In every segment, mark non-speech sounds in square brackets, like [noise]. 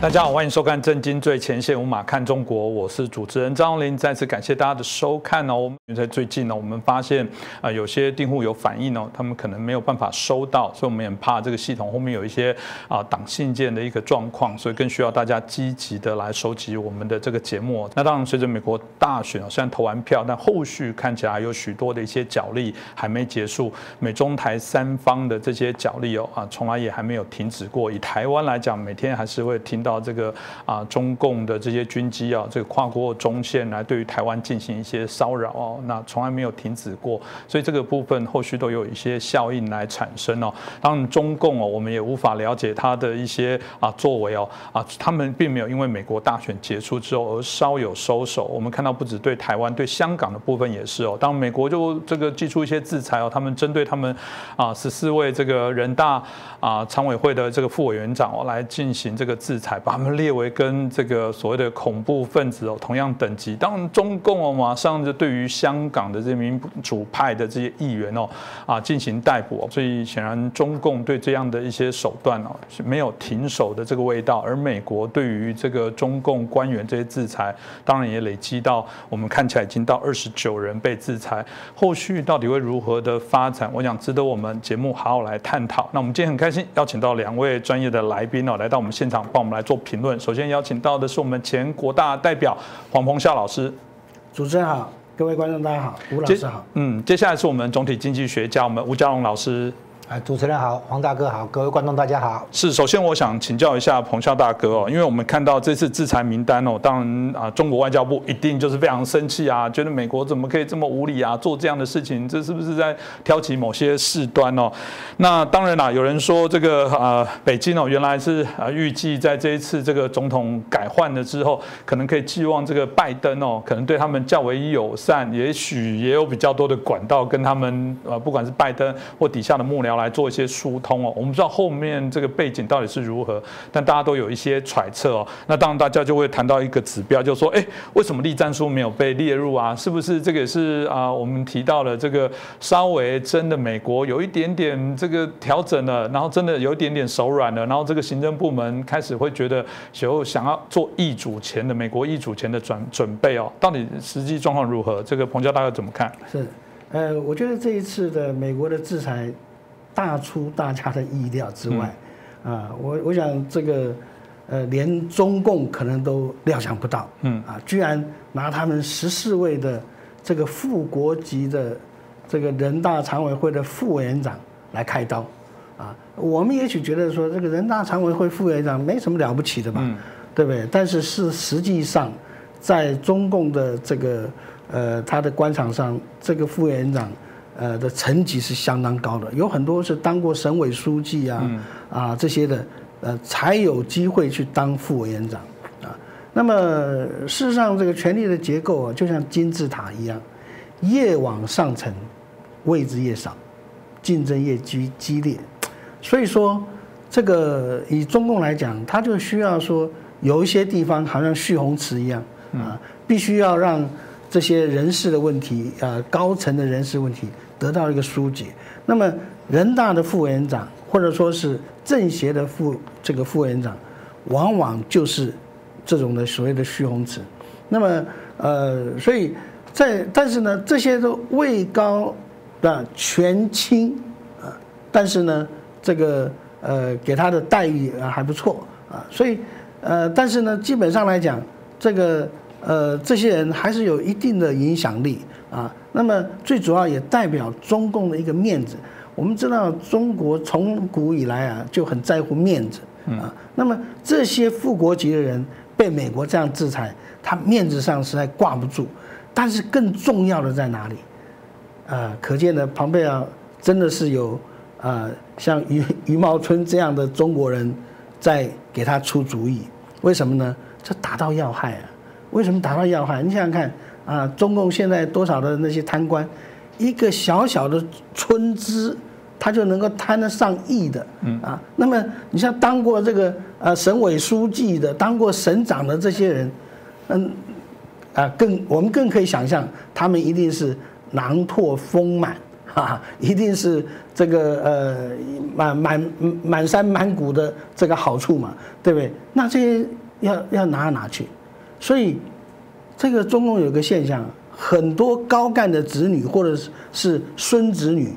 大家好，欢迎收看《震惊最前线》，无马看中国，我是主持人张林。再次感谢大家的收看哦。在最近呢，我们发现啊，有些订户有反映哦，他们可能没有办法收到，所以我们也怕这个系统后面有一些啊挡信件的一个状况，所以更需要大家积极的来收集我们的这个节目。那当然，随着美国大选虽然投完票，但后续看起来有许多的一些角力还没结束，美中台三方的这些角力哦啊，从来也还没有停止过。以台湾来讲，每天还是会听到。到这个啊，中共的这些军机啊，这个跨过中线来对于台湾进行一些骚扰哦，那从来没有停止过，所以这个部分后续都有一些效应来产生哦。当然，中共哦，我们也无法了解他的一些啊作为哦啊，他们并没有因为美国大选结束之后而稍有收手。我们看到不止对台湾，对香港的部分也是哦。当美国就这个寄出一些制裁哦，他们针对他们啊十四位这个人大啊常委会的这个副委员长哦来进行这个制裁。把他们列为跟这个所谓的恐怖分子哦同样等级，当然中共哦马上就对于香港的这民主派的这些议员哦啊进行逮捕，所以显然中共对这样的一些手段哦是没有停手的这个味道，而美国对于这个中共官员这些制裁，当然也累积到我们看起来已经到二十九人被制裁，后续到底会如何的发展，我想值得我们节目好好来探讨。那我们今天很开心邀请到两位专业的来宾哦来到我们现场帮我们来。做评论，首先邀请到的是我们前国大代表黄鹏孝老师。主持人好，各位观众大家好，吴老师好。嗯，接下来是我们总体经济学家，我们吴家龙老师。哎，主持人好，黄大哥好，各位观众大家好。是，首先我想请教一下彭笑大哥哦，因为我们看到这次制裁名单哦，当然啊，中国外交部一定就是非常生气啊，觉得美国怎么可以这么无理啊，做这样的事情，这是不是在挑起某些事端哦？那当然啦，有人说这个啊，北京哦，原来是啊预计在这一次这个总统改换了之后，可能可以寄望这个拜登哦，可能对他们较为友善，也许也有比较多的管道跟他们呃，不管是拜登或底下的幕僚。来做一些疏通哦，我们不知道后面这个背景到底是如何，但大家都有一些揣测哦。那当然大家就会谈到一个指标，就是说，哎，为什么立战书没有被列入啊？是不是这个也是啊？我们提到了这个稍微真的美国有一点点这个调整了，然后真的有一点点手软了，然后这个行政部门开始会觉得有想要做易主权的美国易主权的准准备哦。到底实际状况如何？这个彭教大哥怎么看？是，呃，我觉得这一次的美国的制裁。大出大家的意料之外，啊，我我想这个，呃，连中共可能都料想不到，嗯，啊，居然拿他们十四位的这个副国级的这个人大常委会的副委员长来开刀，啊，我们也许觉得说这个人大常委会副委员长没什么了不起的吧，对不对？但是是实际上，在中共的这个呃他的官场上，这个副委员长。呃的层级是相当高的，有很多是当过省委书记啊啊这些的，呃才有机会去当副委员长啊。那么事实上，这个权力的结构啊，就像金字塔一样，越往上层，位置越少，竞争越激激烈。所以说，这个以中共来讲，他就需要说有一些地方好像蓄洪池一样啊，必须要让这些人事的问题啊，高层的人事问题。得到一个疏解，那么人大的副委员长或者说是政协的副这个副委员长，往往就是这种的所谓的虚红池。那么呃，所以在但是呢，这些都位高的权轻啊，但是呢，这个呃给他的待遇啊还不错啊，所以呃，但是呢，基本上来讲，这个呃这些人还是有一定的影响力啊。那么最主要也代表中共的一个面子。我们知道中国从古以来啊就很在乎面子啊。那么这些副国级的人被美国这样制裁，他面子上实在挂不住。但是更重要的在哪里？啊，可见呢庞贝尔真的是有啊像余余茂春这样的中国人在给他出主意。为什么呢？这打到要害啊！为什么打到要害？你想想看。啊，中共现在多少的那些贪官，一个小小的村支，他就能够贪得上亿的，啊，那么你像当过这个呃省委书记的，当过省长的这些人，嗯，啊，更我们更可以想象，他们一定是囊括丰满 [laughs] 啊，一定是这个呃满满满山满谷的这个好处嘛，对不对？那这些要要拿哪去？所以这个中共有个现象，很多高干的子女或者是是孙子女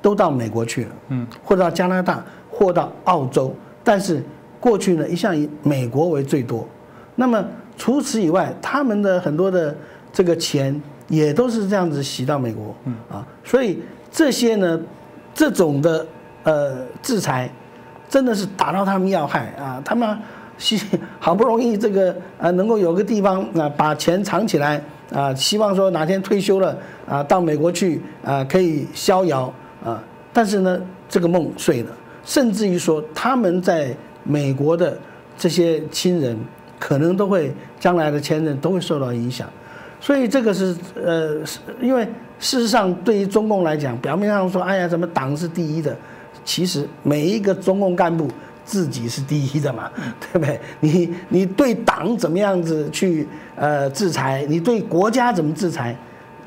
都到美国去了，嗯，或到加拿大，或到澳洲，但是过去呢一向以美国为最多。那么除此以外，他们的很多的这个钱也都是这样子洗到美国，嗯啊，所以这些呢，这种的呃制裁，真的是打到他们要害啊，他们希好不容易这个呃能够有个地方啊把钱藏起来啊，希望说哪天退休了啊到美国去啊可以逍遥啊，但是呢这个梦碎了，甚至于说他们在美国的这些亲人。可能都会将来的前任都会受到影响，所以这个是呃，因为事实上对于中共来讲，表面上说哎呀，什么党是第一的，其实每一个中共干部自己是第一的嘛，[laughs] 对不对？你你对党怎么样子去呃制裁，你对国家怎么制裁，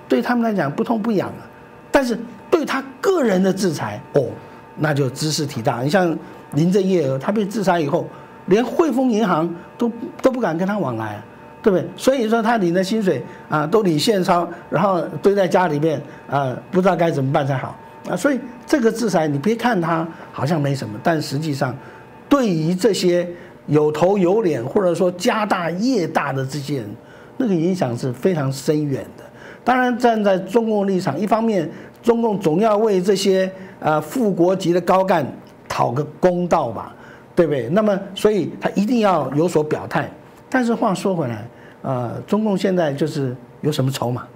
对他们来讲不痛不痒啊，但是对他个人的制裁哦，那就知识体大。你像林郑月娥，他被制裁以后。连汇丰银行都都不敢跟他往来，对不对？所以说他领的薪水啊，都领现钞，然后堆在家里面啊，不知道该怎么办才好啊。所以这个制裁，你别看他好像没什么，但实际上，对于这些有头有脸或者说家大业大的这些人，那个影响是非常深远的。当然，站在中共立场，一方面中共总要为这些呃副国级的高干讨个公道吧。对不对？那么，所以他一定要有所表态。但是话说回来，呃，中共现在就是有什么筹码？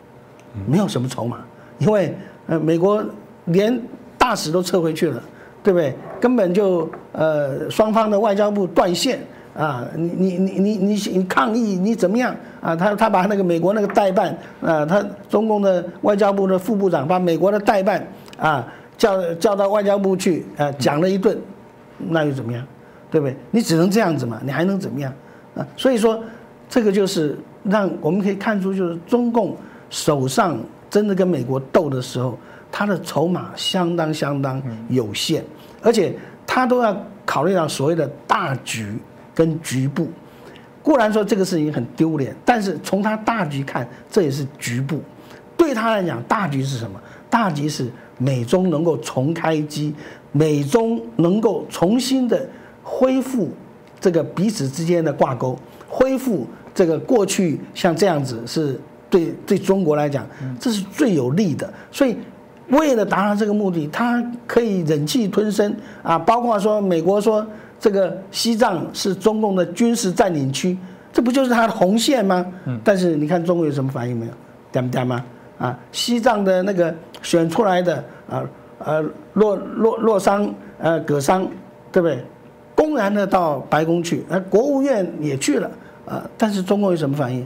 没有什么筹码，因为呃，美国连大使都撤回去了，对不对？根本就呃，双方的外交部断线啊！你你你你你你抗议你怎么样啊？他他把那个美国那个代办啊，他中共的外交部的副部长把美国的代办啊叫叫到外交部去啊讲了一顿，那又怎么样？对不对？你只能这样子嘛，你还能怎么样啊？所以说，这个就是让我们可以看出，就是中共手上真的跟美国斗的时候，他的筹码相当相当有限，而且他都要考虑到所谓的大局跟局部。固然说这个事情很丢脸，但是从他大局看，这也是局部。对他来讲，大局是什么？大局是美中能够重开机，美中能够重新的。恢复这个彼此之间的挂钩，恢复这个过去像这样子，是对对中国来讲，这是最有利的。所以，为了达到这个目的，他可以忍气吞声啊。包括说，美国说这个西藏是中共的军事占领区，这不就是他的红线吗？但是你看中国有什么反应没有？点不点吗？啊，西藏的那个选出来的啊呃洛洛洛桑呃葛桑，对不对？公然的到白宫去，而国务院也去了，啊，但是中国有什么反应？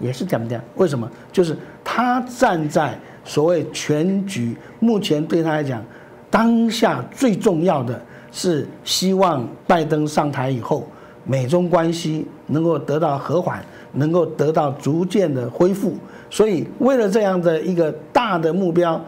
也是讲不讲？为什么？就是他站在所谓全局，目前对他来讲，当下最重要的是希望拜登上台以后，美中关系能够得到和缓，能够得到逐渐的恢复。所以为了这样的一个大的目标，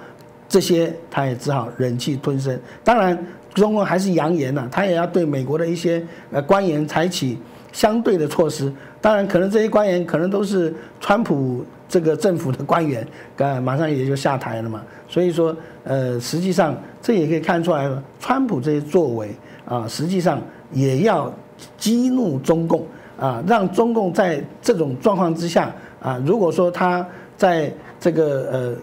这些他也只好忍气吞声。当然。中共还是扬言呢，他也要对美国的一些呃官员采取相对的措施。当然，可能这些官员可能都是川普这个政府的官员，呃，马上也就下台了嘛。所以说，呃，实际上这也可以看出来，川普这些作为啊，实际上也要激怒中共啊，让中共在这种状况之下啊，如果说他在这个呃。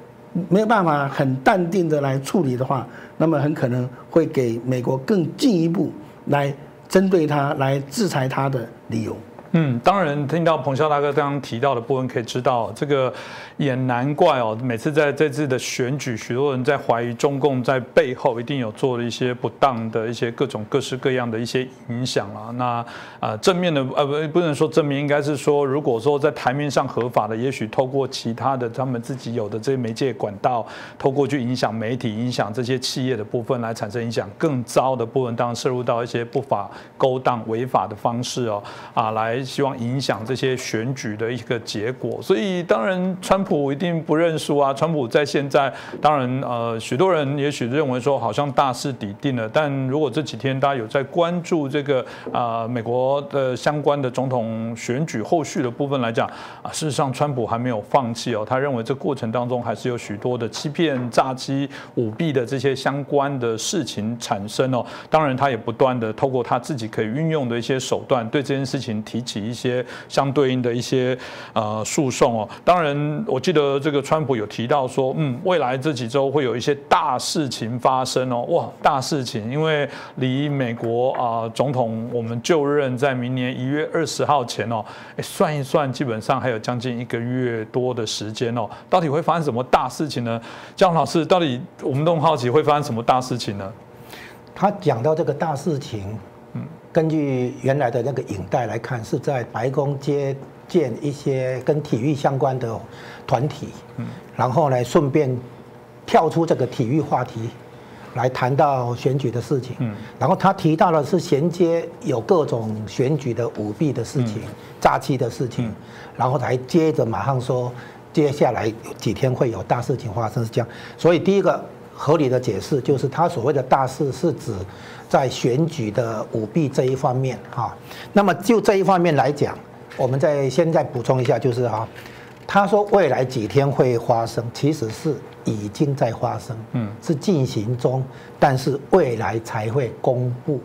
没有办法很淡定的来处理的话，那么很可能会给美国更进一步来针对他、来制裁他的理由。嗯，当然听到彭笑大哥刚刚提到的部分，可以知道这个也难怪哦。每次在这次的选举，许多人在怀疑中共在背后一定有做了一些不当的一些各种各式各样的一些影响啊。那啊正面的呃不不能说正面，应该是说如果说在台面上合法的，也许透过其他的他们自己有的这些媒介管道，透过去影响媒体、影响这些企业的部分来产生影响。更糟的部分，当然涉入到一些不法勾当、违法的方式哦啊来。希望影响这些选举的一个结果。所以当然，川普一定不认输啊！川普在现在，当然呃，许多人也许认为说好像大势已定了。但如果这几天大家有在关注这个啊美国的相关的总统选举后续的部分来讲啊，事实上川普还没有放弃哦，他认为这过程当中还是有许多的欺骗、诈欺、舞弊的这些相关的事情产生哦。当然，他也不断的透过他自己可以运用的一些手段，对这件事情提起一些相对应的一些呃诉讼哦。当然，我记得这个川普有提到说，嗯，未来这几周会有一些大事情发生哦。哇，大事情，因为离美国啊总统我们就任在明年一月二十号前哦，哎，算一算，基本上还有将近一个月多的时间哦。到底会发生什么大事情呢？姜老师，到底我们都很好奇会发生什么大事情呢？他讲到这个大事情，根据原来的那个影带来看，是在白宫接见一些跟体育相关的团体，嗯，然后呢，顺便跳出这个体育话题，来谈到选举的事情，嗯，然后他提到的是衔接有各种选举的舞弊的事情、诈欺的事情，然后才接着马上说，接下来几天会有大事情发生，是这样，所以第一个。合理的解释就是，他所谓的大事是指在选举的舞弊这一方面哈。那么就这一方面来讲，我们再现在补充一下，就是哈，他说未来几天会发生，其实是已经在发生，嗯，是进行中，但是未来才会公布。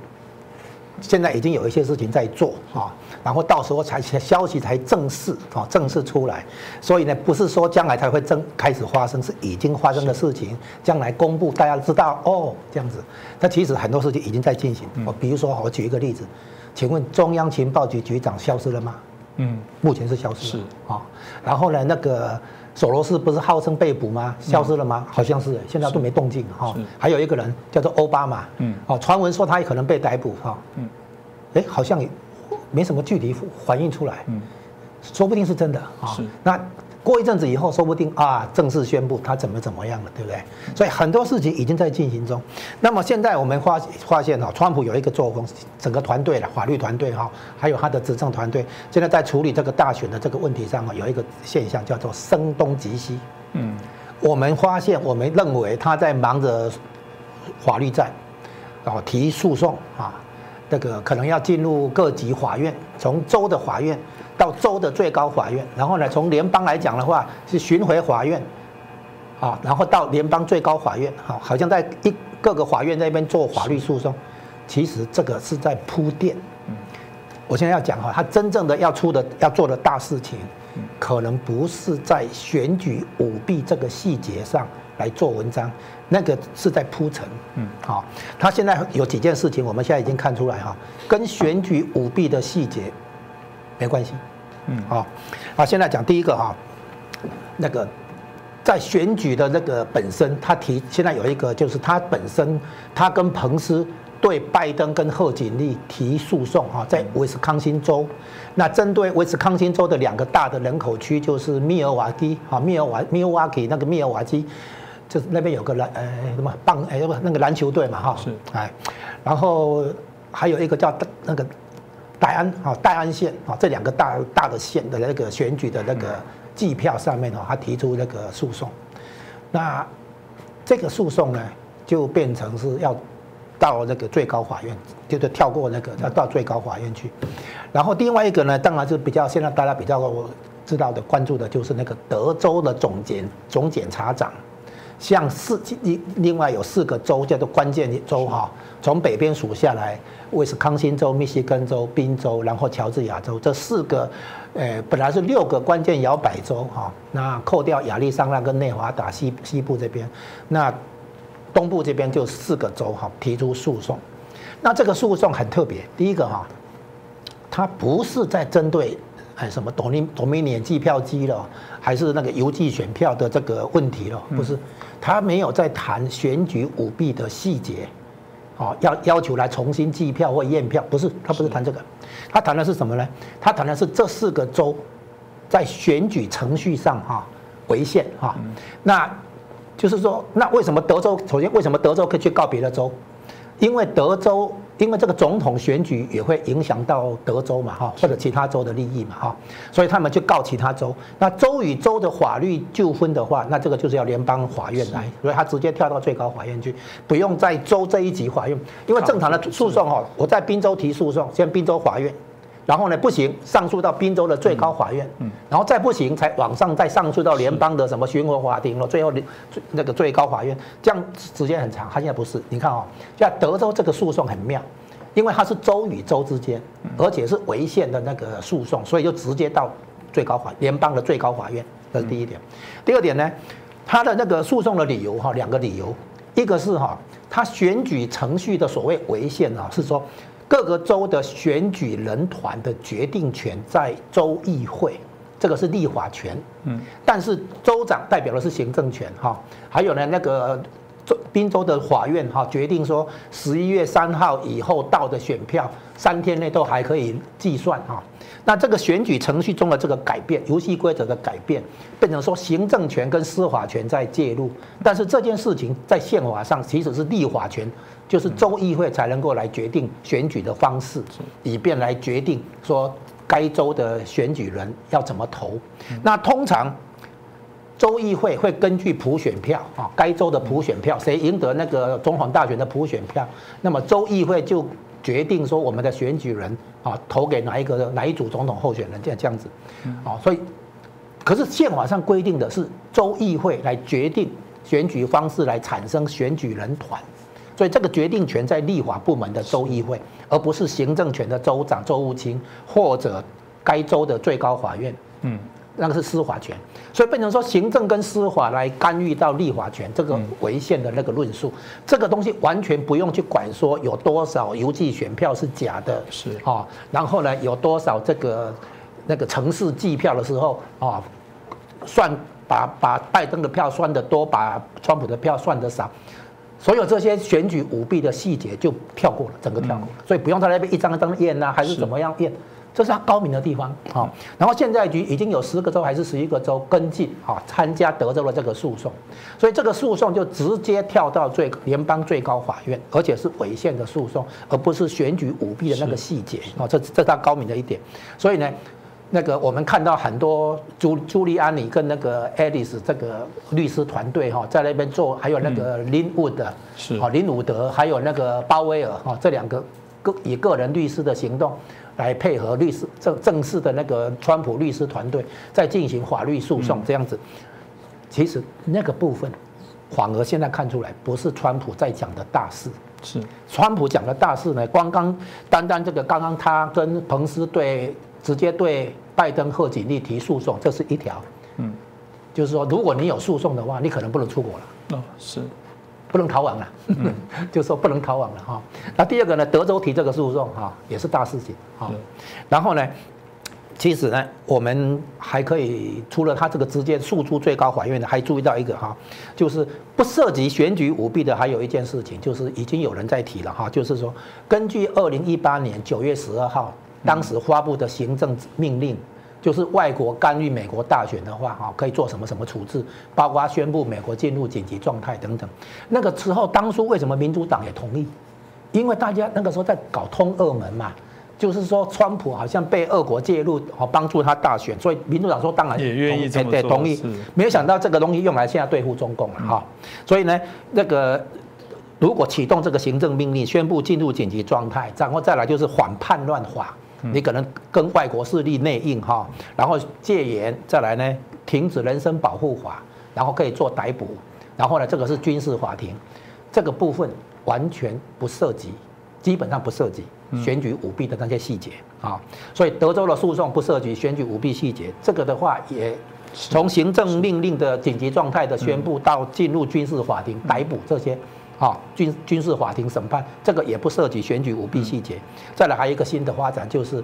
现在已经有一些事情在做啊，然后到时候才消息才正式啊正式出来，所以呢不是说将来才会正开始发生，是已经发生的事情，将来公布大家知道哦这样子。那其实很多事情已经在进行。我比如说，我举一个例子，请问中央情报局局长消失了吗？嗯，目前是消失了。是啊，然后呢那个。索罗斯不是号称被捕吗？消失了吗？好像是，现在都没动静哈。还有一个人叫做奥巴马，嗯，哦，传闻说他也可能被逮捕哈。嗯，哎，好像没什么具体反映出来，嗯，说不定是真的啊。是，那。过一阵子以后，说不定啊，正式宣布他怎么怎么样了，对不对？所以很多事情已经在进行中。那么现在我们发发现哈，川普有一个作风，整个团队了，法律团队哈，还有他的执政团队，现在在处理这个大选的这个问题上啊，有一个现象叫做声东击西。嗯，我们发现，我们认为他在忙着法律战，然后提诉讼啊，这个可能要进入各级法院，从州的法院。到州的最高法院，然后呢，从联邦来讲的话是巡回法院，啊，然后到联邦最高法院，好，好像在一各个法院那边做法律诉讼，其实这个是在铺垫。我现在要讲哈，他真正的要出的要做的大事情，可能不是在选举舞弊这个细节上来做文章，那个是在铺陈。嗯，好，他现在有几件事情，我们现在已经看出来哈，跟选举舞弊的细节。没关系，嗯，好，好，现在讲第一个哈，那个在选举的那个本身，他提现在有一个就是他本身，他跟彭斯对拜登跟贺锦丽提诉讼哈，在威斯康星州，那针对威斯康星州的两个大的人口区，就是密尔瓦基啊，密尔瓦密尔瓦基那个密尔瓦基，就是那边有个篮呃什么棒哎不那个篮球队嘛哈，是。哎，然后还有一个叫那个。戴安啊，戴安县啊，这两个大大的县的那个选举的那个计票上面哦，他提出那个诉讼，那这个诉讼呢，就变成是要到那个最高法院，就是跳过那个要到最高法院去。然后另外一个呢，当然就比较现在大家比较知道的关注的就是那个德州的总检总检察长。像四另另外有四个州叫做关键州哈，从北边数下来，威斯康星州、密西根州、宾州，然后乔治亚州这四个，呃，本来是六个关键摇摆州哈，那扣掉亚利桑那跟内华达西西部这边，那东部这边就四个州哈提出诉讼，那这个诉讼很特别，第一个哈，它不是在针对。哎，什么多米多米年计票机了，还是那个邮寄选票的这个问题了？不是，他没有在谈选举舞弊的细节，哦，要要求来重新计票或验票，不是，他不是谈这个，他谈的是什么呢？他谈的是这四个州在选举程序上哈违宪哈，那就是说，那为什么德州首先为什么德州可以去告别的州？因为德州因为这个总统选举也会影响到德州嘛，哈，或者其他州的利益嘛，哈，所以他们就告其他州。那州与州的法律纠纷的话，那这个就是要联邦法院来，所以他直接跳到最高法院去，不用在州这一级法院，因为正常的诉讼哈，我在宾州提诉讼，先宾州法院。然后呢，不行，上诉到宾州的最高法院，嗯，然后再不行，才往上再上诉到联邦的什么巡回法庭了，最后最那个最高法院，这样时间很长。他现在不是，你看哦，在德州这个诉讼很妙，因为它是州与州之间，而且是违宪的那个诉讼，所以就直接到最高法联邦的最高法院。这是第一点。第二点呢，他的那个诉讼的理由哈，两个理由，一个是哈，他选举程序的所谓违宪啊，是说。各个州的选举人团的决定权在州议会，这个是立法权。嗯，但是州长代表的是行政权哈。还有呢，那个州宾州的法院哈决定说，十一月三号以后到的选票，三天内都还可以计算哈。那这个选举程序中的这个改变，游戏规则的改变，变成说行政权跟司法权在介入。但是这件事情在宪法上其实是立法权。就是州议会才能够来决定选举的方式，以便来决定说该州的选举人要怎么投。那通常州议会会根据普选票啊，该州的普选票，谁赢得那个总统大选的普选票，那么州议会就决定说我们的选举人啊投给哪一个哪一组总统候选人，这样这样子。啊，所以可是宪法上规定的是州议会来决定选举方式，来产生选举人团。所以这个决定权在立法部门的州议会，而不是行政权的州长、州务卿或者该州的最高法院。嗯，那个是司法权。所以变成说行政跟司法来干预到立法权这个违宪的那个论述，这个东西完全不用去管说有多少邮寄选票是假的，是啊，然后呢有多少这个那个城市计票的时候啊，算把把拜登的票算得多，把川普的票算得少。所有这些选举舞弊的细节就跳过了，整个跳过了，所以不用在那边一张一张验呐，还是怎么样验，这是他高明的地方啊。然后现在局已经有十个州还是十一个州跟进啊，参加德州的这个诉讼，所以这个诉讼就直接跳到最联邦最高法院，而且是违宪的诉讼，而不是选举舞弊的那个细节啊。这这他高明的一点，所以呢。那个我们看到很多朱朱利安尼跟那个爱丽丝这个律师团队哈，在那边做，还有那个林伍德是啊林伍德，还有那个鲍威尔哈，这两个个以个人律师的行动来配合律师正正式的那个川普律师团队在进行法律诉讼这样子。其实那个部分反而现在看出来不是川普在讲的大事，是川普讲的大事呢。光刚单单这个刚刚他跟彭斯对直接对。拜登贺锦丽提诉讼，这是一条，嗯，就是说，如果你有诉讼的话，你可能不能出国了，哦，是，不能逃亡了，[laughs] 就是说不能逃亡了哈。那第二个呢，德州提这个诉讼哈，也是大事情哈。然后呢，其实呢，我们还可以除了他这个直接诉诸最高法院的，还注意到一个哈，就是不涉及选举舞弊的，还有一件事情，就是已经有人在提了哈，就是说，根据二零一八年九月十二号。当时发布的行政命令，就是外国干预美国大选的话，哈，可以做什么什么处置，包括宣布美国进入紧急状态等等。那个时候，当初为什么民主党也同意？因为大家那个时候在搞通俄门嘛，就是说川普好像被俄国介入，好帮助他大选，所以民主党说当然也愿意这么做。同意。没有想到这个东西用来现在对付中共了哈，所以呢，那个。如果启动这个行政命令，宣布进入紧急状态，然后再来就是反叛乱法。你可能跟外国势力内应哈，然后戒严，再来呢停止人身保护法，然后可以做逮捕，然后呢这个是军事法庭，这个部分完全不涉及，基本上不涉及选举舞弊的那些细节啊，所以德州的诉讼不涉及选举舞弊细节，这个的话也从行政命令的紧急状态的宣布到进入军事法庭逮捕这些。啊，军军事法庭审判这个也不涉及选举舞弊细节。再来还有一个新的发展，就是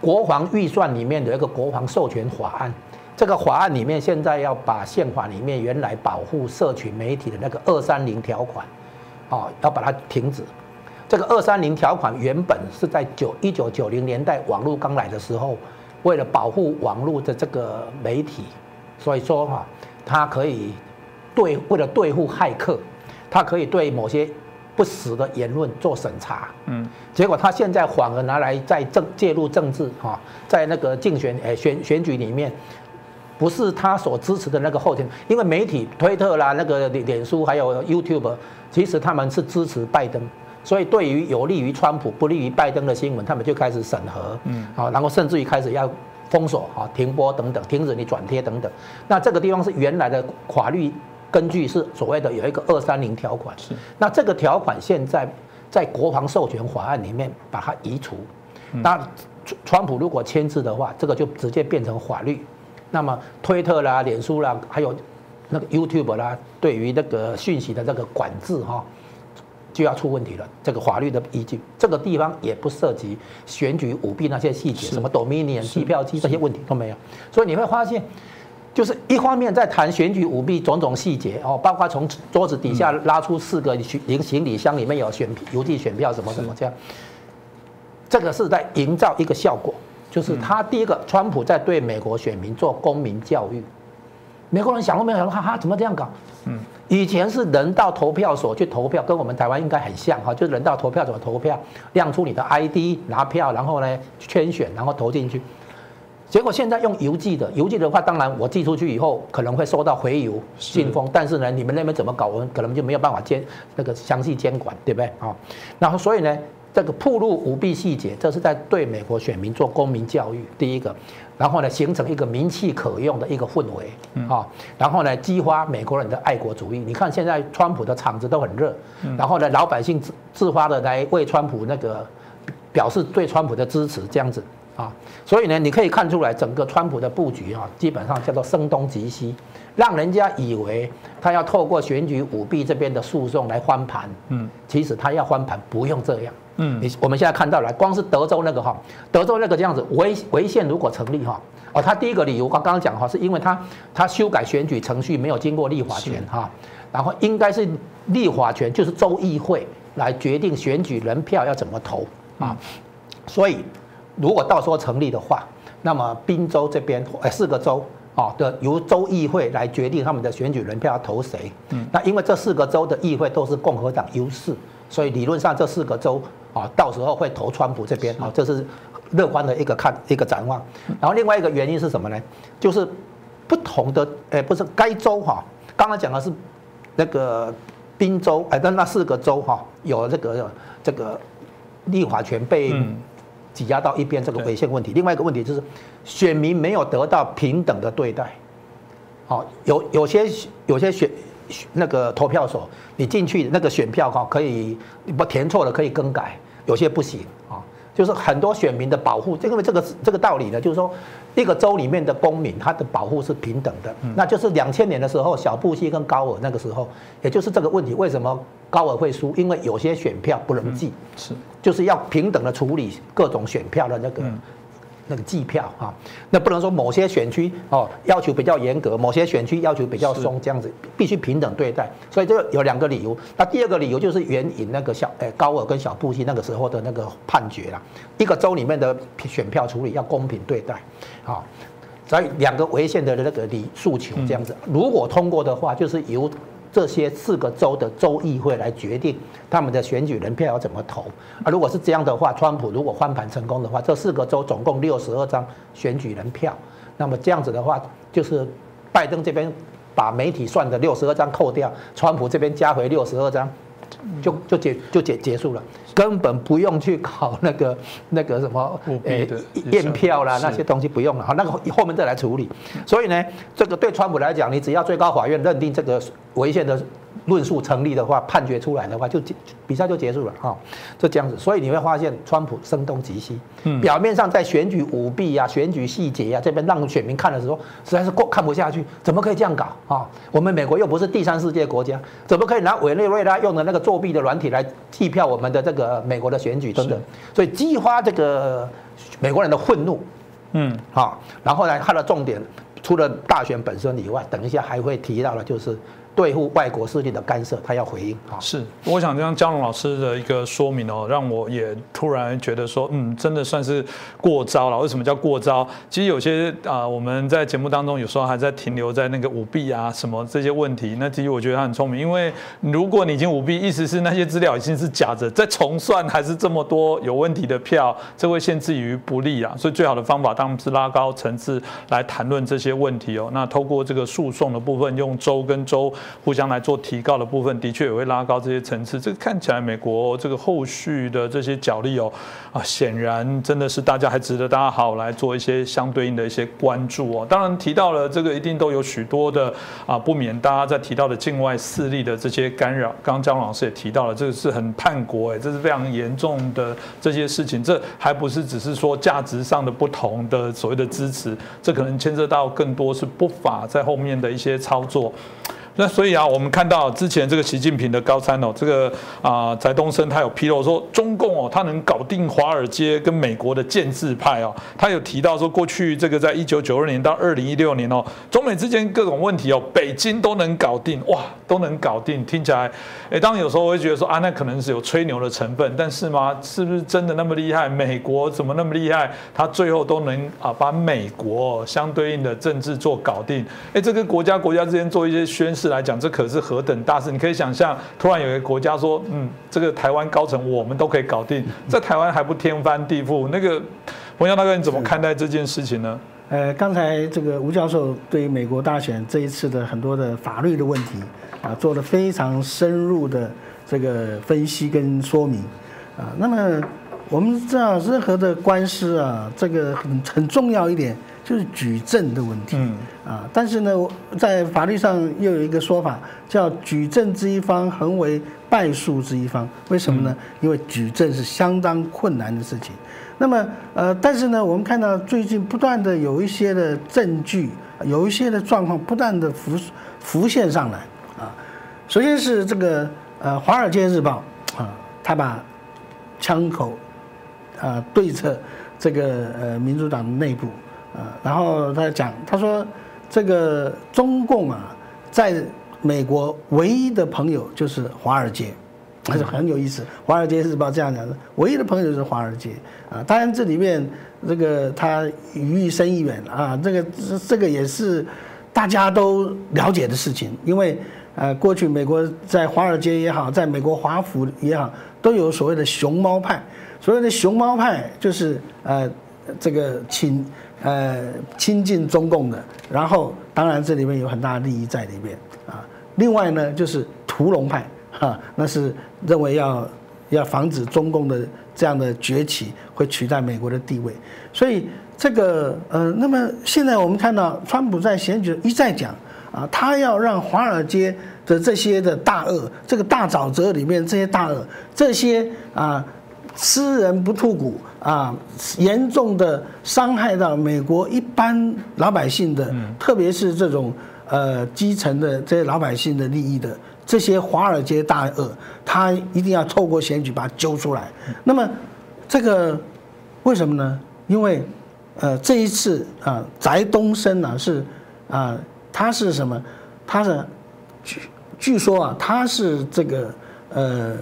国防预算里面的一个国防授权法案。这个法案里面现在要把宪法里面原来保护社群媒体的那个二三零条款，哦，要把它停止。这个二三零条款原本是在九一九九零年代网络刚来的时候，为了保护网络的这个媒体，所以说哈，它可以对为了对付骇客。它可以对某些不不实的言论做审查，嗯，结果他现在反而拿来在政介入政治哈，在那个竞选诶选选举里面，不是他所支持的那个后天，因为媒体推特啦、那个脸脸书还有 YouTube，其实他们是支持拜登，所以对于有利于川普、不利于拜登的新闻，他们就开始审核，嗯，好，然后甚至于开始要封锁、哈停播等等，停止你转贴等等。那这个地方是原来的法律。根据是所谓的有一个二三零条款，是。那这个条款现在在国防授权法案里面把它移除，那川普如果签字的话，这个就直接变成法律，那么推特啦、脸书啦，还有那个 YouTube 啦，对于那个讯息的这个管制哈，就要出问题了。这个法律的依据，这个地方也不涉及选举舞弊那些细节，什么 Dominion 计票机这些问题都没有，所以你会发现。就是一方面在谈选举舞弊种种细节哦，包括从桌子底下拉出四个行行李箱，里面有选邮寄选票什么什么这样，这个是在营造一个效果，就是他第一个，川普在对美国选民做公民教育，美国人想都没有想到，哈哈，怎么这样搞？嗯，以前是人到投票所去投票，跟我们台湾应该很像哈，就是人到投票所投票，亮出你的 ID 拿票，然后呢圈选，然后投进去。结果现在用邮寄的，邮寄的话，当然我寄出去以后可能会收到回邮信封，但是呢，你们那边怎么搞，我们可能就没有办法监那个详细监管，对不对啊？然后所以呢，这个铺路舞弊细节，这是在对美国选民做公民教育，第一个，然后呢，形成一个名气可用的一个氛围啊，然后呢，激发美国人的爱国主义。你看现在川普的场子都很热，然后呢，老百姓自自发的来为川普那个表示对川普的支持，这样子。啊，所以呢，你可以看出来，整个川普的布局啊，基本上叫做声东击西，让人家以为他要透过选举舞弊这边的诉讼来翻盘。嗯，其实他要翻盘不用这样。嗯，你我们现在看到了，光是德州那个哈，德州那个这样子违违宪如果成立哈，哦，他第一个理由刚刚刚讲哈，是因为他他修改选举程序没有经过立法权哈，然后应该是立法权就是州议会来决定选举人票要怎么投啊，所以。如果到时候成立的话，那么宾州这边呃四个州啊的由州议会来决定他们的选举人票要投谁。嗯，那因为这四个州的议会都是共和党优势，所以理论上这四个州啊到时候会投川普这边啊，这是乐观的一个看一个展望。然后另外一个原因是什么呢？就是不同的呃不是该州哈，刚刚讲的是那个宾州哎，但那四个州哈有这个这个立法权被。挤压到一边这个违宪问题，另外一个问题就是选民没有得到平等的对待。好，有有些有些选那个投票所，你进去那个选票哈可以不填错了可以更改，有些不行啊。就是很多选民的保护，因为这个这个道理呢，就是说一个州里面的公民他的保护是平等的。那就是两千年的时候，小布希跟高尔那个时候，也就是这个问题，为什么高尔会输？因为有些选票不能记，是就是要平等的处理各种选票的那个。那个计票啊，那不能说某些选区哦要求比较严格，某些选区要求比较松，这样子必须平等对待。所以这个有两个理由。那第二个理由就是援引那个小诶高尔跟小布希那个时候的那个判决啦，一个州里面的选票处理要公平对待，啊，所以两个违宪的那个理诉求这样子，如果通过的话，就是由。这些四个州的州议会来决定他们的选举人票要怎么投啊？如果是这样的话，川普如果翻盘成功的话，这四个州总共六十二张选举人票，那么这样子的话，就是拜登这边把媒体算的六十二张扣掉，川普这边加回六十二张。就就结就结结束了，根本不用去考那个那个什么诶验票啦那些东西不用了，好那个后面再来处理。所以呢，这个对川普来讲，你只要最高法院认定这个违宪的。论述成立的话，判决出来的话，就比赛就结束了哈，就这样子。所以你会发现，川普声东击西，表面上在选举舞弊呀、选举细节呀这边让选民看的时候，实在是过看不下去，怎么可以这样搞啊？我们美国又不是第三世界国家，怎么可以拿委内瑞拉用的那个作弊的软体来计票我们的这个美国的选举等等？所以激发这个美国人的愤怒，嗯，好，然后呢，它的重点除了大选本身以外，等一下还会提到的，就是。对付外国势力的干涉，他要回应啊。是，我想像江龙老师的一个说明哦，让我也突然觉得说，嗯，真的算是过招了。为什么叫过招？其实有些啊，我们在节目当中有时候还在停留在那个舞弊啊什么这些问题。那其实我觉得他很聪明，因为如果你已经舞弊，意思是那些资料已经是假的，再重算还是这么多有问题的票，这会限制于不利啊。所以最好的方法当然是拉高层次来谈论这些问题哦。那透过这个诉讼的部分，用州跟州。互相来做提高的部分，的确也会拉高这些层次。这个看起来美国这个后续的这些角力哦，啊，显然真的是大家还值得大家好来做一些相对应的一些关注哦。当然提到了这个，一定都有许多的啊，不免大家在提到的境外势力的这些干扰。刚刚姜老师也提到了，这个是很叛国哎，这是非常严重的这些事情。这还不是只是说价值上的不同的所谓的支持，这可能牵涉到更多是不法在后面的一些操作。那所以啊，我们看到之前这个习近平的高参哦，这个啊翟东升他有披露说，中共哦，他能搞定华尔街跟美国的建制派哦，他有提到说，过去这个在一九九二年到二零一六年哦，中美之间各种问题哦，北京都能搞定哇，都能搞定，听起来，哎，当然有时候我会觉得说啊，那可能是有吹牛的成分，但是吗，是不是真的那么厉害？美国怎么那么厉害？他最后都能啊把美国相对应的政治做搞定？哎，这个国家国家之间做一些宣。是来讲，这可是何等大事！你可以想象，突然有一个国家说：“嗯，这个台湾高层我们都可以搞定，在台湾还不天翻地覆。”那个洪耀大哥，你怎么看待这件事情呢？呃，刚才这个吴教授对于美国大选这一次的很多的法律的问题啊，做了非常深入的这个分析跟说明啊。那么我们知道，任何的官司啊，这个很很重要一点。就是举证的问题，啊，但是呢，在法律上又有一个说法，叫举证之一方恒为败诉之一方。为什么呢？因为举证是相当困难的事情。那么，呃，但是呢，我们看到最近不断的有一些的证据，有一些的状况不断的浮浮现上来，啊，首先是这个呃《华尔街日报》啊，他把枪口啊对着这个呃民主党内部。啊，然后他讲，他说，这个中共啊，在美国唯一的朋友就是华尔街，还是很有意思。华尔街日报这样讲的，唯一的朋友就是华尔街啊。当然这里面这个他语意深远啊，这个这个也是大家都了解的事情，因为呃，过去美国在华尔街也好，在美国华府也好，都有所谓的熊猫派。所谓的熊猫派就是呃，这个请。呃，亲近中共的，然后当然这里面有很大的利益在里面啊。另外呢，就是屠龙派，哈，那是认为要要防止中共的这样的崛起会取代美国的地位。所以这个呃，那么现在我们看到川普在选举一再讲啊，他要让华尔街的这些的大鳄，这个大沼泽里面这些大鳄，这些啊。吃人不吐骨啊，严重的伤害到美国一般老百姓的，特别是这种呃基层的这些老百姓的利益的这些华尔街大鳄，他一定要透过选举把它揪出来。那么这个为什么呢？因为呃这一次啊，翟东升呢是啊他是什么？他是据据说啊他是这个呃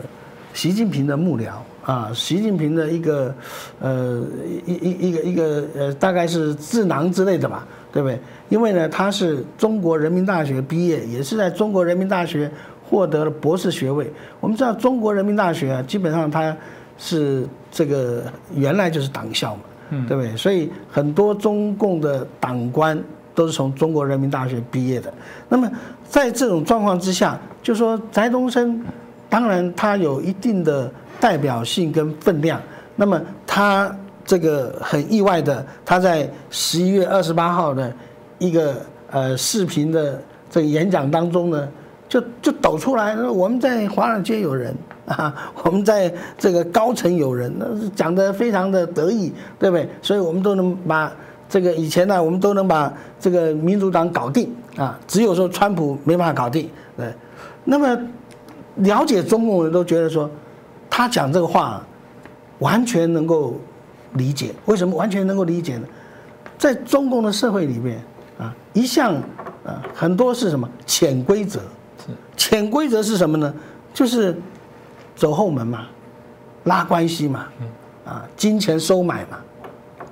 习近平的幕僚。啊，习近平的一个，呃，一一一个一个呃，大概是智囊之类的吧，对不对？因为呢，他是中国人民大学毕业，也是在中国人民大学获得了博士学位。我们知道中国人民大学啊，基本上它是这个原来就是党校嘛，对不对？所以很多中共的党官都是从中国人民大学毕业的。那么在这种状况之下，就说翟东升，当然他有一定的。代表性跟分量，那么他这个很意外的，他在十一月二十八号的一个呃视频的这个演讲当中呢，就就抖出来，我们在华尔街有人啊，我们在这个高层有人，那是讲的非常的得意，对不对？所以我们都能把这个以前呢，我们都能把这个民主党搞定啊，只有说川普没办法搞定，对。那么了解中共人都觉得说。他讲这个话，完全能够理解。为什么完全能够理解呢？在中共的社会里面啊，一向啊很多是什么潜规则潜规则是什么呢？就是走后门嘛，拉关系嘛，啊，金钱收买嘛，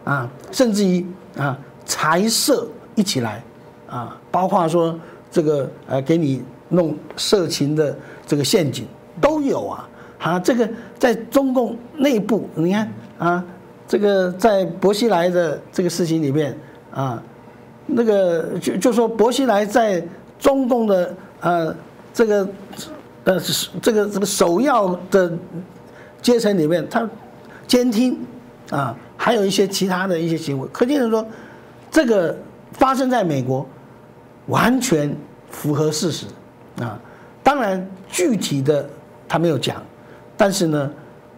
啊，甚至于啊财色一起来，啊，包括说这个呃给你弄色情的这个陷阱都有啊，啊，这个在中共内部，你看啊，这个在薄熙来的这个事情里面啊，那个就就说薄熙来在中共的呃这个。呃，这个这个首要的阶层里面，他监听啊，还有一些其他的一些行为，可见说，这个发生在美国，完全符合事实啊。当然，具体的他没有讲，但是呢，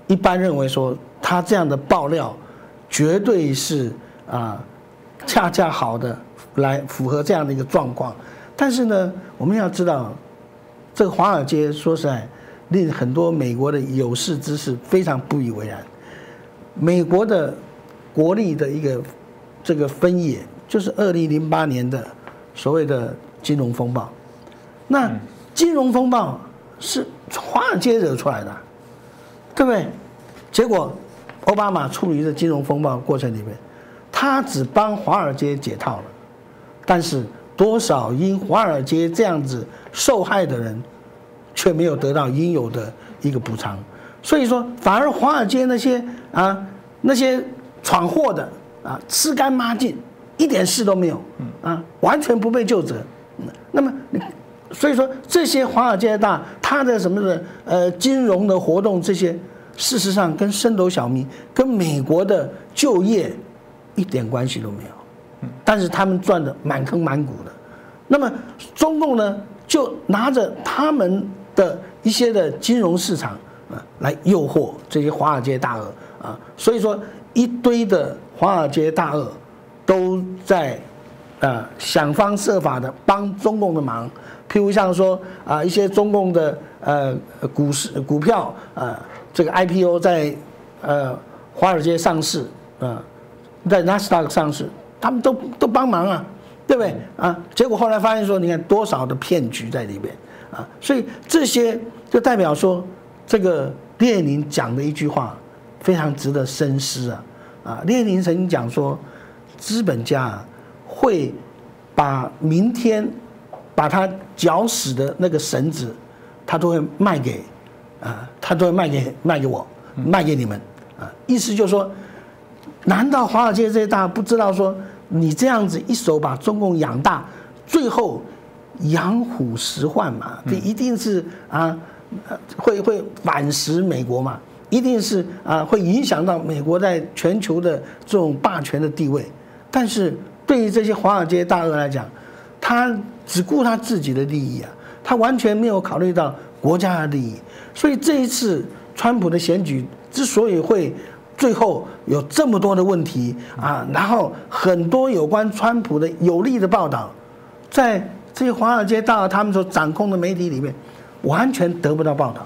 一般认为说他这样的爆料，绝对是啊，恰恰好的来符合这样的一个状况。但是呢，我们要知道。这个华尔街说实在，令很多美国的有识之士非常不以为然。美国的国力的一个这个分野，就是二零零八年的所谓的金融风暴。那金融风暴是华尔街惹出来的，对不对？结果奥巴马处理这金融风暴过程里面，他只帮华尔街解套了，但是。多少因华尔街这样子受害的人，却没有得到应有的一个补偿，所以说反而华尔街那些啊那些闯祸的啊吃干抹净，一点事都没有，啊完全不被救责。那么，所以说这些华尔街大他的什么的呃金融的活动这些，事实上跟升斗小民跟美国的就业一点关系都没有。但是他们赚的满坑满谷的，那么中共呢，就拿着他们的一些的金融市场啊，来诱惑这些华尔街大鳄啊，所以说一堆的华尔街大鳄都在啊想方设法的帮中共的忙，譬如像说啊一些中共的呃股市股票啊这个 IPO 在呃华尔街上市啊，在纳斯达克上市。他们都都帮忙啊，对不对啊？结果后来发现说，你看多少的骗局在里边啊！所以这些就代表说，这个列宁讲的一句话非常值得深思啊！啊，列宁曾经讲说，资本家啊会把明天把他绞死的那个绳子，他都会卖给啊，他都会卖给卖给我，卖给你们啊！意思就是说。难道华尔街这些大不知道说你这样子一手把中共养大，最后养虎食患嘛？这一定是啊，会会反噬美国嘛？一定是啊，会影响到美国在全球的这种霸权的地位。但是对于这些华尔街大鳄来讲，他只顾他自己的利益啊，他完全没有考虑到国家的利益。所以这一次川普的选举之所以会。最后有这么多的问题啊，然后很多有关川普的有利的报道，在这些华尔街大鳄他们所掌控的媒体里面，完全得不到报道，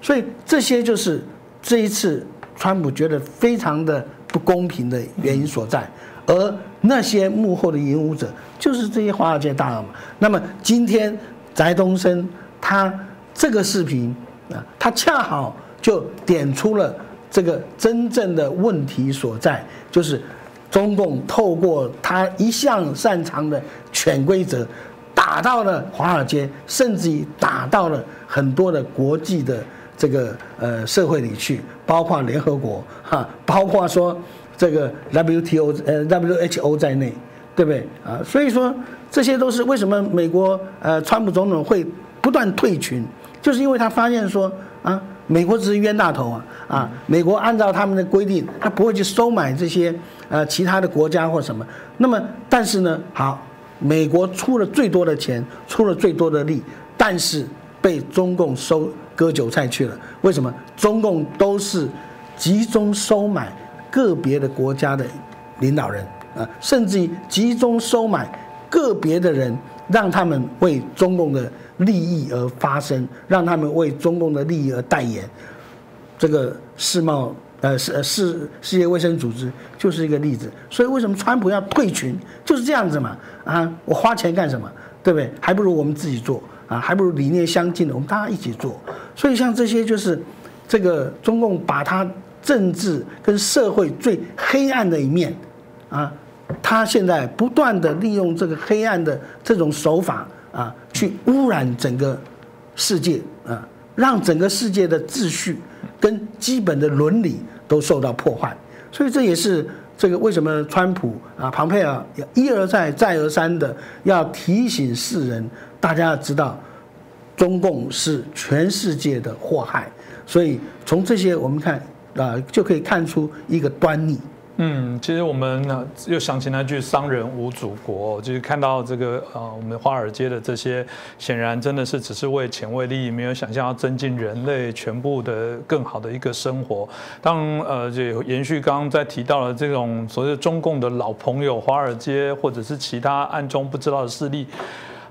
所以这些就是这一次川普觉得非常的不公平的原因所在，而那些幕后的引舞者就是这些华尔街大鳄嘛。那么今天翟东升他这个视频啊，他恰好就点出了。这个真正的问题所在，就是中共透过他一向擅长的潜规则，打到了华尔街，甚至于打到了很多的国际的这个呃社会里去，包括联合国哈，包括说这个 WTO 呃 WHO 在内，对不对啊？所以说这些都是为什么美国呃川普总统会不断退群，就是因为他发现说啊。美国只是冤大头啊！啊，美国按照他们的规定，他不会去收买这些呃其他的国家或什么。那么，但是呢，好，美国出了最多的钱，出了最多的力，但是被中共收割韭菜去了。为什么？中共都是集中收买个别的国家的领导人啊，甚至于集中收买个别的人，让他们为中共的。利益而发声，让他们为中共的利益而代言，这个世贸呃世世世界卫生组织就是一个例子。所以为什么川普要退群，就是这样子嘛？啊，我花钱干什么？对不对？还不如我们自己做啊，还不如理念相近的，我们大家一起做。所以像这些就是这个中共把它政治跟社会最黑暗的一面啊，他现在不断的利用这个黑暗的这种手法啊，去污染整个世界啊，让整个世界的秩序跟基本的伦理都受到破坏。所以这也是这个为什么川普啊、庞佩尔一而再、再而三的要提醒世人，大家要知道，中共是全世界的祸害。所以从这些我们看啊，就可以看出一个端倪。嗯，其实我们又想起那句“商人无祖国”，就是看到这个呃，我们华尔街的这些，显然真的是只是为钱为利益，没有想象要增进人类全部的更好的一个生活。当呃，就延续刚刚在提到了这种所谓中共的老朋友华尔街，或者是其他暗中不知道的势力。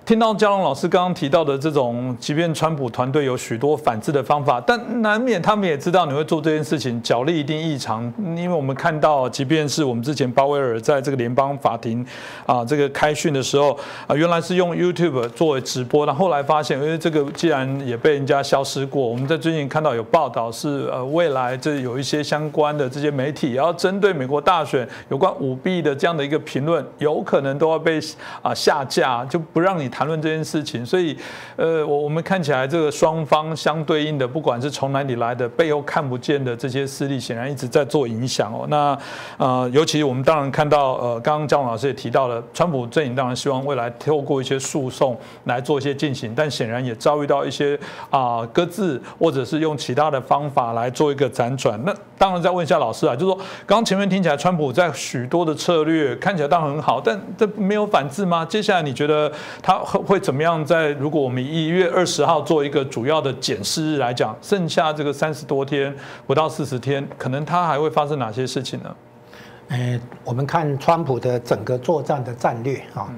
听到嘉龙老师刚刚提到的这种，即便川普团队有许多反制的方法，但难免他们也知道你会做这件事情，角力一定异常。因为我们看到，即便是我们之前鲍威尔在这个联邦法庭啊这个开训的时候啊，原来是用 YouTube 作为直播，那后来发现，因为这个既然也被人家消失过，我们在最近看到有报道是呃未来这有一些相关的这些媒体要针对美国大选有关舞弊的这样的一个评论，有可能都要被啊下架，就不让你。谈论这件事情，所以，呃，我我们看起来这个双方相对应的，不管是从哪里来的，背后看不见的这些势力，显然一直在做影响哦。那呃，尤其我们当然看到，呃，刚刚姜老师也提到了，川普阵营当然希望未来透过一些诉讼来做一些进行，但显然也遭遇到一些啊搁置，或者是用其他的方法来做一个辗转。那当然再问一下老师啊，就是说，刚刚前面听起来，川普在许多的策略看起来当然很好，但这没有反制吗？接下来你觉得他？会会怎么样？在如果我们一月二十号做一个主要的检视日来讲，剩下这个三十多天，不到四十天，可能它还会发生哪些事情呢？呃，我们看川普的整个作战的战略啊，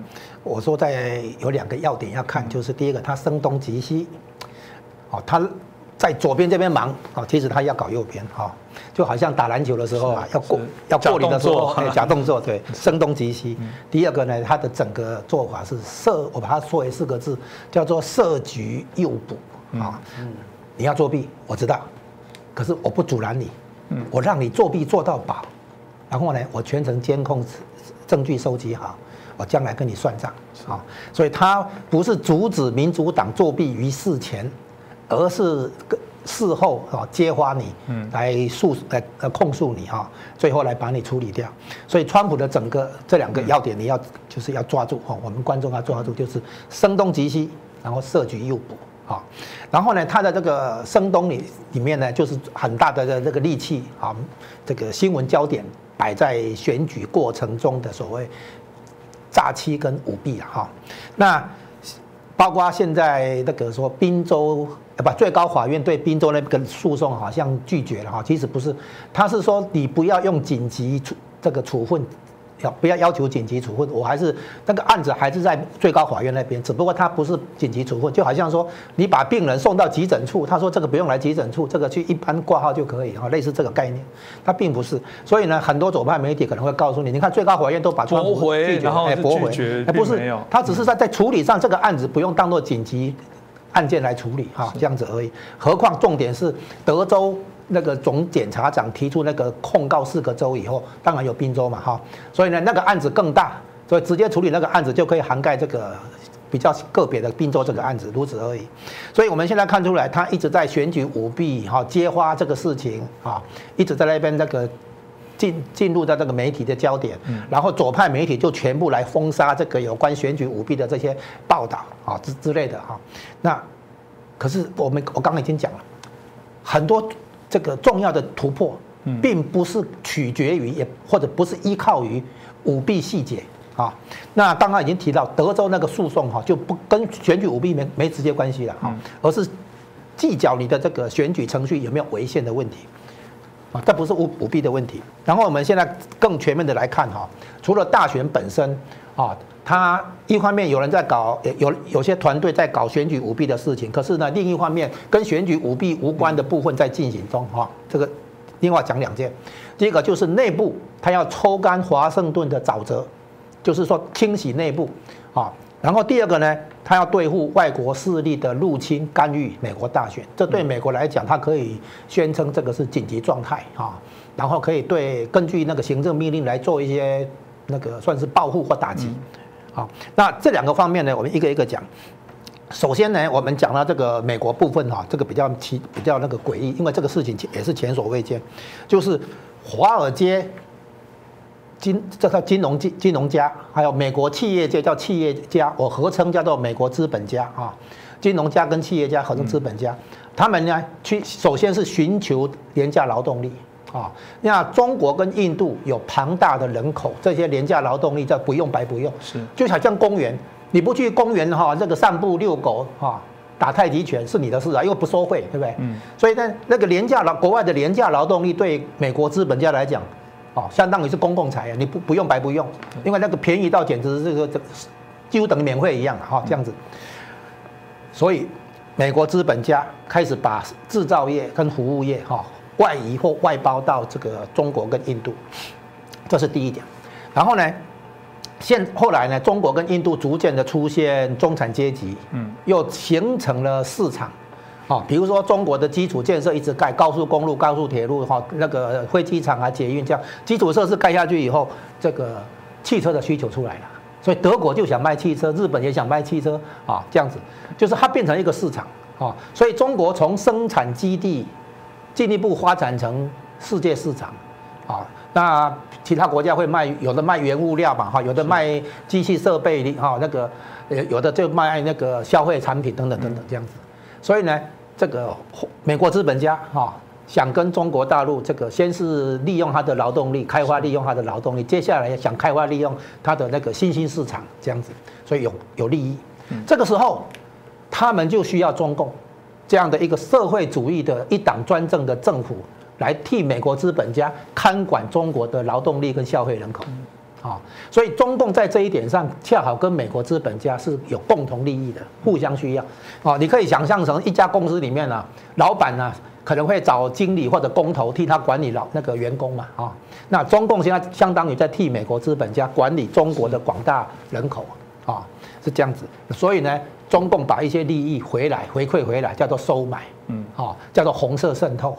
我说在有两个要点要看，就是第一个，他声东击西，哦，他。在左边这边忙啊，其实他要搞右边哈，就好像打篮球的时候啊，要过要过你的时候，假动作对，[laughs] 声东击西。第二个呢，他的整个做法是设，我把它说为四个字，叫做设局诱捕啊。你要作弊，我知道，可是我不阻拦你，我让你作弊做到饱，然后呢，我全程监控证据收集好，我将来跟你算账啊。所以他不是阻止民主党作弊于事前。而是事后啊揭发你，嗯来诉来呃控诉你哈，最后来把你处理掉。所以川普的整个这两个要点你要就是要抓住哈，我们观众要抓住就是声东击西，然后设局诱捕啊。然后呢，他的这个声东里里面呢，就是很大的这个力气啊，这个新闻焦点摆在选举过程中的所谓诈欺跟舞弊啊哈。那包括现在那个说滨州。不，最高法院对滨州那个诉讼好像拒绝了哈，其实不是，他是说你不要用紧急处这个处分，要不要要求紧急处分？我还是那个案子还是在最高法院那边，只不过他不是紧急处分，就好像说你把病人送到急诊处，他说这个不用来急诊处，这个去一般挂号就可以哈，类似这个概念，他并不是。所以呢，很多左派媒体可能会告诉你，你看最高法院都把驳回，然后驳回，哎，不是，他只是在在处理上这个案子不用当做紧急。案件来处理哈，这样子而已。何况重点是德州那个总检察长提出那个控告四个州以后，当然有宾州嘛哈，所以呢那个案子更大，所以直接处理那个案子就可以涵盖这个比较个别的宾州这个案子，如此而已。所以我们现在看出来，他一直在选举舞弊哈，揭发这个事情啊，一直在那边那个。进进入到这个媒体的焦点，然后左派媒体就全部来封杀这个有关选举舞弊的这些报道啊之之类的哈。那可是我们我刚刚已经讲了，很多这个重要的突破，并不是取决于也或者不是依靠于舞弊细节啊。那刚刚已经提到德州那个诉讼哈，就不跟选举舞弊没没直接关系了哈，而是计较你的这个选举程序有没有违宪的问题。啊，这不是舞舞弊的问题。然后我们现在更全面的来看哈，除了大选本身啊，它一方面有人在搞，有有些团队在搞选举舞弊的事情，可是呢，另一方面跟选举舞弊无关的部分在进行中哈。这个另外讲两件，第一个就是内部他要抽干华盛顿的沼泽，就是说清洗内部啊，然后第二个呢，他要对付外国势力的入侵干预美国大选，这对美国来讲，他可以宣称这个是紧急状态啊，然后可以对根据那个行政命令来做一些那个算是报复或打击。好，那这两个方面呢，我们一个一个讲。首先呢，我们讲到这个美国部分哈，这个比较奇比较那个诡异，因为这个事情也是前所未见，就是华尔街。金这叫金融金金融家，还有美国企业界叫企业家，我合称叫做美国资本家啊。金融家跟企业家合称资本家，他们呢去首先是寻求廉价劳动力啊。那中国跟印度有庞大的人口，这些廉价劳动力叫不用白不用，是就好像公园，你不去公园哈，这个散步遛狗哈，打太极拳是你的事啊，因为不收费，对不对？嗯。所以呢，那个廉价劳国外的廉价劳动力对美国资本家来讲。哦，相当于是公共财啊，你不不用白不用，因为那个便宜到简直是这个这几乎等于免费一样哈，这样子。所以美国资本家开始把制造业跟服务业哈外移或外包到这个中国跟印度，这是第一点。然后呢，现后来呢，中国跟印度逐渐的出现中产阶级，嗯，又形成了市场。啊，比如说中国的基础建设一直盖高速公路、高速铁路，哈，那个飞机场啊、捷运这样基础设施盖下去以后，这个汽车的需求出来了，所以德国就想卖汽车，日本也想卖汽车，啊，这样子。就是它变成一个市场，啊，所以中国从生产基地进一步发展成世界市场，啊，那其他国家会卖，有的卖原物料嘛，哈，有的卖机器设备，哈，那个有的就卖那个消费产品等等等等这样子，所以呢。这个美国资本家哈想跟中国大陆这个先是利用他的劳动力开发，利用他的劳动力，接下来想开发利用他的那个新兴市场这样子，所以有有利益。这个时候，他们就需要中共这样的一个社会主义的一党专政的政府来替美国资本家看管中国的劳动力跟消费人口。啊，所以中共在这一点上恰好跟美国资本家是有共同利益的，互相需要。啊，你可以想象成一家公司里面呢，老板呢可能会找经理或者工头替他管理老那个员工嘛。啊，那中共现在相当于在替美国资本家管理中国的广大人口。啊，是这样子。所以呢。中共把一些利益回来回馈回来，叫做收买，嗯，哦，叫做红色渗透。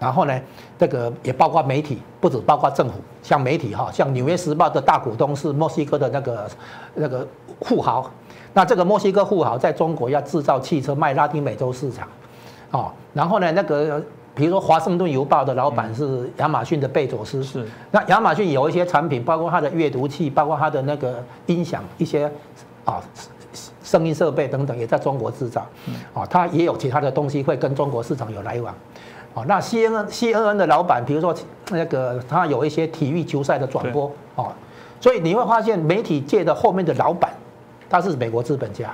然后呢，这个也包括媒体，不止包括政府，像媒体哈，像《纽约时报》的大股东是墨西哥的那个那个富豪。那这个墨西哥富豪在中国要制造汽车卖拉丁美洲市场，哦，然后呢，那个比如说《华盛顿邮报》的老板是亚马逊的贝佐斯，是。那亚马逊有一些产品，包括它的阅读器，包括它的那个音响一些，啊。声音设备等等也在中国制造，啊，它也有其他的东西会跟中国市场有来往，啊，那 C N N C N N 的老板，比如说那个他有一些体育球赛的转播，啊，所以你会发现媒体界的后面的老板，他是美国资本家，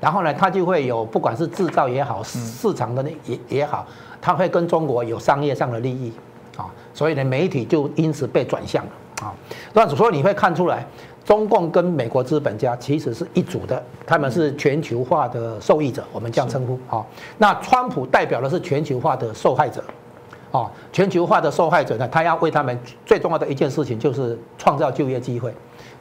然后呢，他就会有不管是制造也好，市场的那也也好，他会跟中国有商业上的利益，啊，所以呢，媒体就因此被转向了，啊，那所以你会看出来。中共跟美国资本家其实是一组的，他们是全球化的受益者，我们这样称呼啊。那川普代表的是全球化的受害者，啊，全球化的受害者呢，他要为他们最重要的一件事情就是创造就业机会，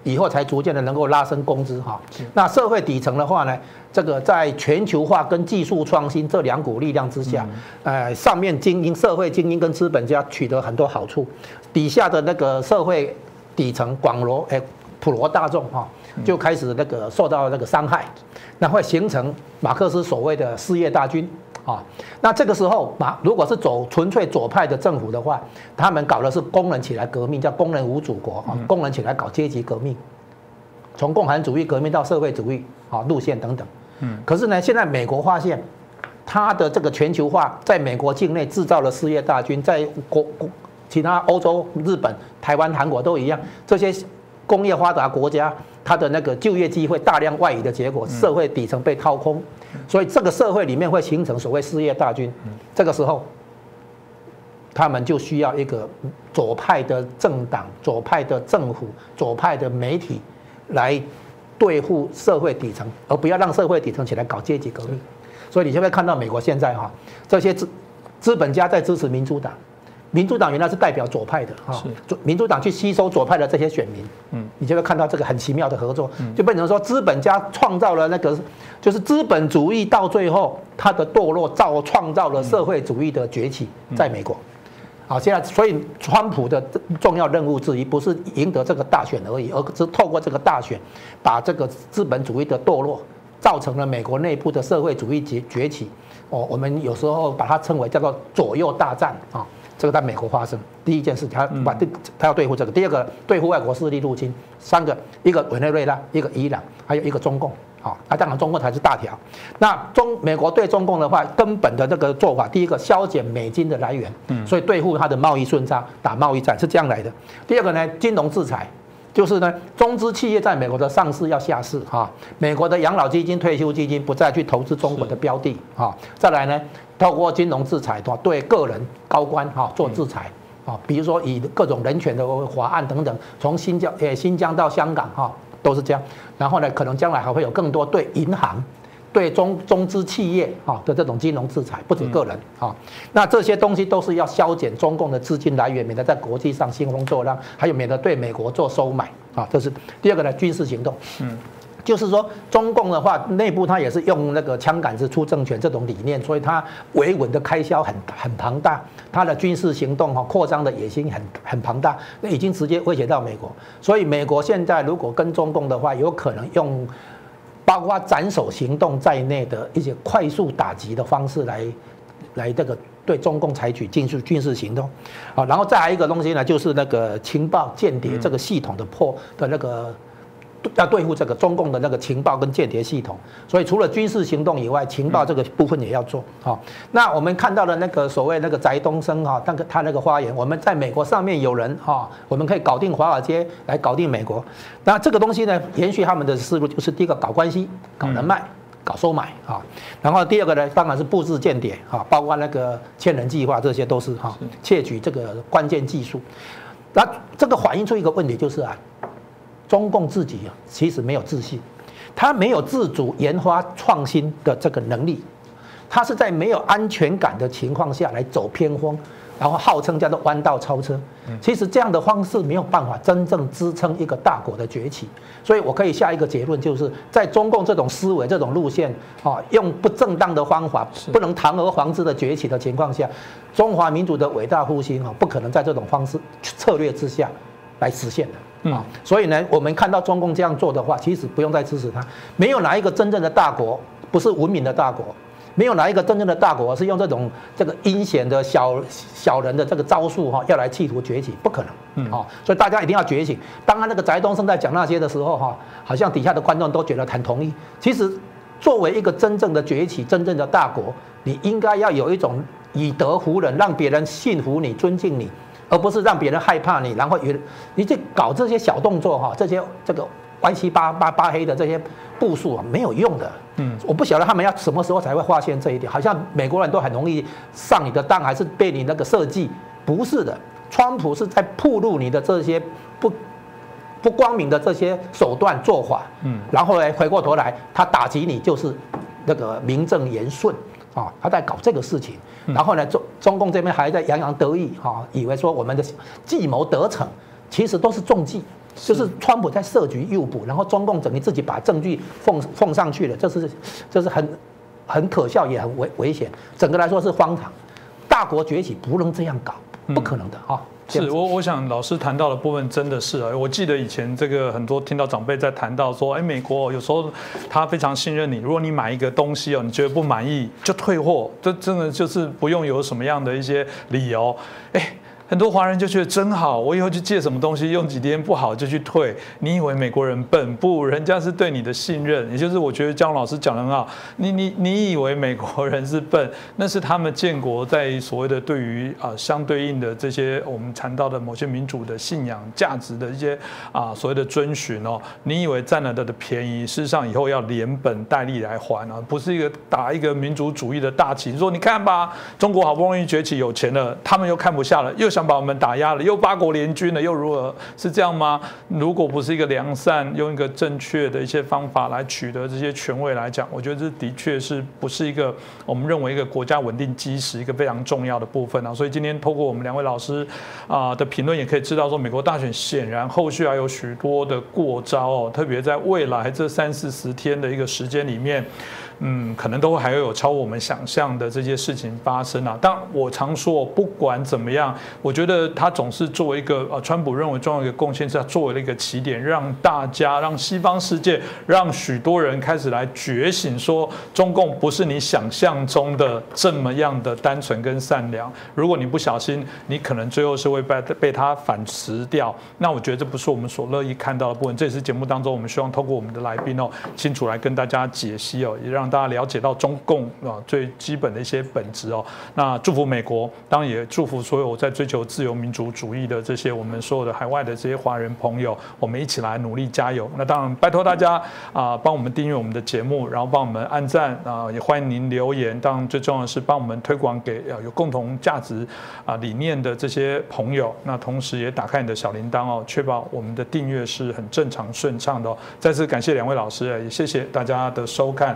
以后才逐渐的能够拉升工资哈。那社会底层的话呢，这个在全球化跟技术创新这两股力量之下，呃，上面精英、社会精英跟资本家取得很多好处，底下的那个社会底层广罗哎。普罗大众哈就开始那个受到那个伤害，那会形成马克思所谓的失业大军啊。那这个时候马如果是走纯粹左派的政府的话，他们搞的是工人起来革命，叫工人无祖国啊，工人起来搞阶级革命，从共产主义革命到社会主义啊路线等等。嗯。可是呢，现在美国发现，他的这个全球化在美国境内制造了失业大军，在国国其他欧洲、日本、台湾、韩国都一样，这些。工业发达国家，它的那个就业机会大量外移的结果，社会底层被掏空，所以这个社会里面会形成所谓失业大军。这个时候，他们就需要一个左派的政党、左派的政府、左派的媒体来对付社会底层，而不要让社会底层起来搞阶级革命。所以你就会看到美国现在哈，这些资资本家在支持民主党。民主党原来是代表左派的哈，民主党去吸收左派的这些选民，嗯，你就会看到这个很奇妙的合作，就变成说资本家创造了那个，就是资本主义到最后它的堕落造创造了社会主义的崛起，在美国。好，现在所以川普的重要任务之一不是赢得这个大选而已，而是透过这个大选，把这个资本主义的堕落，造成了美国内部的社会主义崛崛起。哦，我们有时候把它称为叫做左右大战啊，这个在美国发生。第一件事，他把对，他要对付这个；第二个，对付外国势力入侵；三个，一个委内瑞拉，一个伊朗，还有一个中共。好，那当然中共才是大条。那中美国对中共的话，根本的这个做法，第一个削减美金的来源，嗯，所以对付它的贸易顺差，打贸易战是这样来的。第二个呢，金融制裁，就是呢，中资企业在美国的上市要下市哈，美国的养老基金、退休基金不再去投资中国的标的啊。再来呢，透过金融制裁的话，对个人高官哈做制裁啊，比如说以各种人权的法案等等，从新疆呃新疆到香港哈。都是这样，然后呢，可能将来还会有更多对银行、对中中资企业啊的这种金融制裁，不止个人啊。那这些东西都是要削减中共的资金来源，免得在国际上兴风作浪，还有免得对美国做收买啊。这是第二个呢，军事行动。嗯。就是说，中共的话，内部它也是用那个枪杆子出政权这种理念，所以它维稳的开销很很庞大，它的军事行动哈扩张的野心很很庞大，那已经直接威胁到美国。所以美国现在如果跟中共的话，有可能用包括斩首行动在内的一些快速打击的方式来来这个对中共采取军事军事行动，啊，然后再来一个东西呢，就是那个情报间谍这个系统的破的那个。要对付这个中共的那个情报跟间谍系统，所以除了军事行动以外，情报这个部分也要做。好，那我们看到的那个所谓那个翟东升哈，那个他那个发言，我们在美国上面有人哈，我们可以搞定华尔街来搞定美国。那这个东西呢，延续他们的思路，就是第一个搞关系、搞人脉、搞收买啊。然后第二个呢，当然是布置间谍哈，包括那个千人计划，这些都是哈，窃取这个关键技术。那这个反映出一个问题，就是啊。中共自己啊，其实没有自信，他没有自主研发创新的这个能力，他是在没有安全感的情况下来走偏锋，然后号称叫做弯道超车。其实这样的方式没有办法真正支撑一个大国的崛起。所以我可以下一个结论，就是在中共这种思维、这种路线啊，用不正当的方法，不能堂而皇之的崛起的情况下，中华民族的伟大复兴啊，不可能在这种方式策略之下来实现的。啊，所以呢，我们看到中共这样做的话，其实不用再支持他。没有哪一个真正的大国不是文明的大国，没有哪一个真正的大国是用这种这个阴险的小小人的这个招数哈，要来企图崛起，不可能。嗯，啊，所以大家一定要觉醒。当他那个翟东升在讲那些的时候哈，好像底下的观众都觉得很同意。其实，作为一个真正的崛起、真正的大国，你应该要有一种以德服人，让别人信服你、尊敬你。而不是让别人害怕你，然后有你去搞这些小动作哈，这些这个歪七八八八黑的这些步数啊，没有用的。嗯，我不晓得他们要什么时候才会发现这一点。好像美国人都很容易上你的当，还是被你那个设计？不是的，川普是在铺路你的这些不不光明的这些手段做法。嗯，然后呢，回过头来他打击你就是那个名正言顺啊，他在搞这个事情。然后呢，中中共这边还在洋洋得意哈，以为说我们的计谋得逞，其实都是中计，就是川普在设局诱捕，然后中共等于自己把证据奉奉上去了，这是这是很很可笑也很危危险，整个来说是荒唐，大国崛起不能这样搞，不可能的啊。是我，我想老师谈到的部分真的是啊，我记得以前这个很多听到长辈在谈到说，哎，美国有时候他非常信任你，如果你买一个东西哦，你觉得不满意就退货，这真的就是不用有什么样的一些理由，哎。很多华人就觉得真好，我以后去借什么东西用几天不好就去退。你以为美国人笨不？人家是对你的信任，也就是我觉得姜老师讲的很好。你你你以为美国人是笨？那是他们建国在所谓的对于啊相对应的这些我们谈到的某些民主的信仰价值的一些啊所谓的遵循哦。你以为占了他的便宜，事实上以后要连本带利来还啊，不是一个打一个民主主义的大旗。说你看吧，中国好不容易崛起有钱了，他们又看不下了，又。想把我们打压了，又八国联军了，又如何？是这样吗？如果不是一个良善，用一个正确的一些方法来取得这些权位来讲，我觉得这的确是不是一个我们认为一个国家稳定基石一个非常重要的部分啊。所以今天透过我们两位老师啊的评论，也可以知道说，美国大选显然后续还有许多的过招哦，特别在未来这三四十天的一个时间里面。嗯，可能都还会有超我们想象的这些事情发生啊。但我常说，不管怎么样，我觉得他总是作为一个呃，川普认为重要一个贡献，是他作为了一个起点，让大家、让西方世界、让许多人开始来觉醒，说中共不是你想象中的这么样的单纯跟善良。如果你不小心，你可能最后是会被被他反噬掉。那我觉得这不是我们所乐意看到的部分。这也是节目当中我们希望透过我们的来宾哦，清楚来跟大家解析哦，也让。让大家了解到中共啊最基本的一些本质哦。那祝福美国，当然也祝福所有在追求自由民主主义的这些我们所有的海外的这些华人朋友，我们一起来努力加油。那当然拜托大家啊，帮我们订阅我们的节目，然后帮我们按赞啊，也欢迎您留言。当然最重要的是帮我们推广给有共同价值啊理念的这些朋友。那同时也打开你的小铃铛哦，确保我们的订阅是很正常顺畅的。再次感谢两位老师，也谢谢大家的收看。